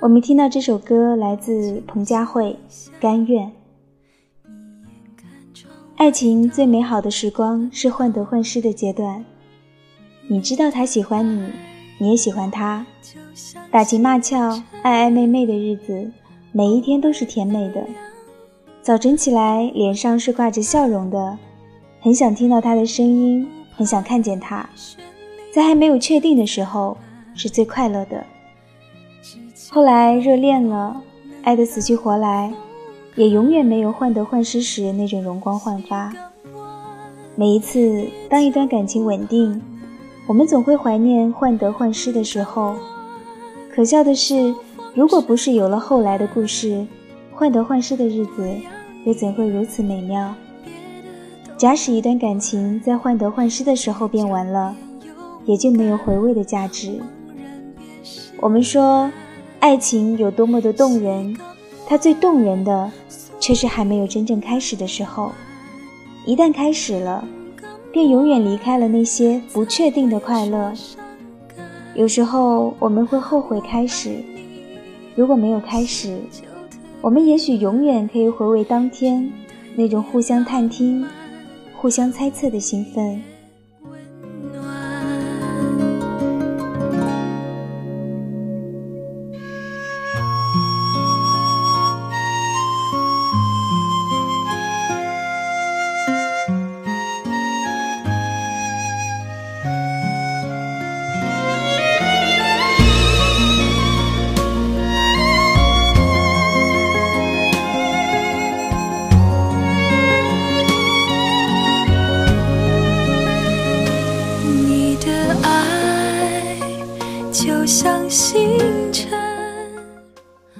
我们听到这首歌来自彭佳慧，《甘愿》。爱情最美好的时光是患得患失的阶段，你知道他喜欢你，你也喜欢他，打情骂俏、爱爱妹妹的日子，每一天都是甜美的。早晨起来，脸上是挂着笑容的，很想听到他的声音很想看见他。在还没有确定的时候，是最快乐的。后来热恋了，爱得死去活来，也永远没有患得患失时那种容光焕发。每一次当一段感情稳定，我们总会怀念患得患失的时候。可笑的是，如果不是有了后来的故事，患得患失的日子又怎会如此美妙？假使一段感情在患得患失的时候变完了，也就没有回味的价值。我们说。爱情有多么的动人，它最动人的，却是还没有真正开始的时候。一旦开始了，便永远离开了那些不确定的快乐。有时候我们会后悔开始，如果没有开始，我们也许永远可以回味当天那种互相探听、互相猜测的兴奋。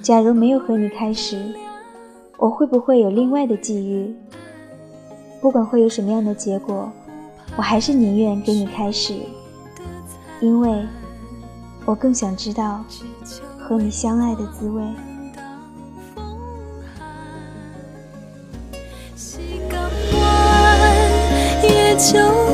假如没有和你开始，我会不会有另外的际遇？不管会有什么样的结果，我还是宁愿给你开始，因为我更想知道和你相爱的滋味。也就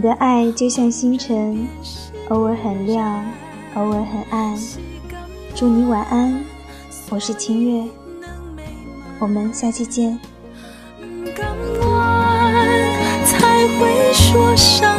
你的爱就像星辰，偶尔很亮，偶尔很暗。祝你晚安，我是清月，我们下期见。才会说。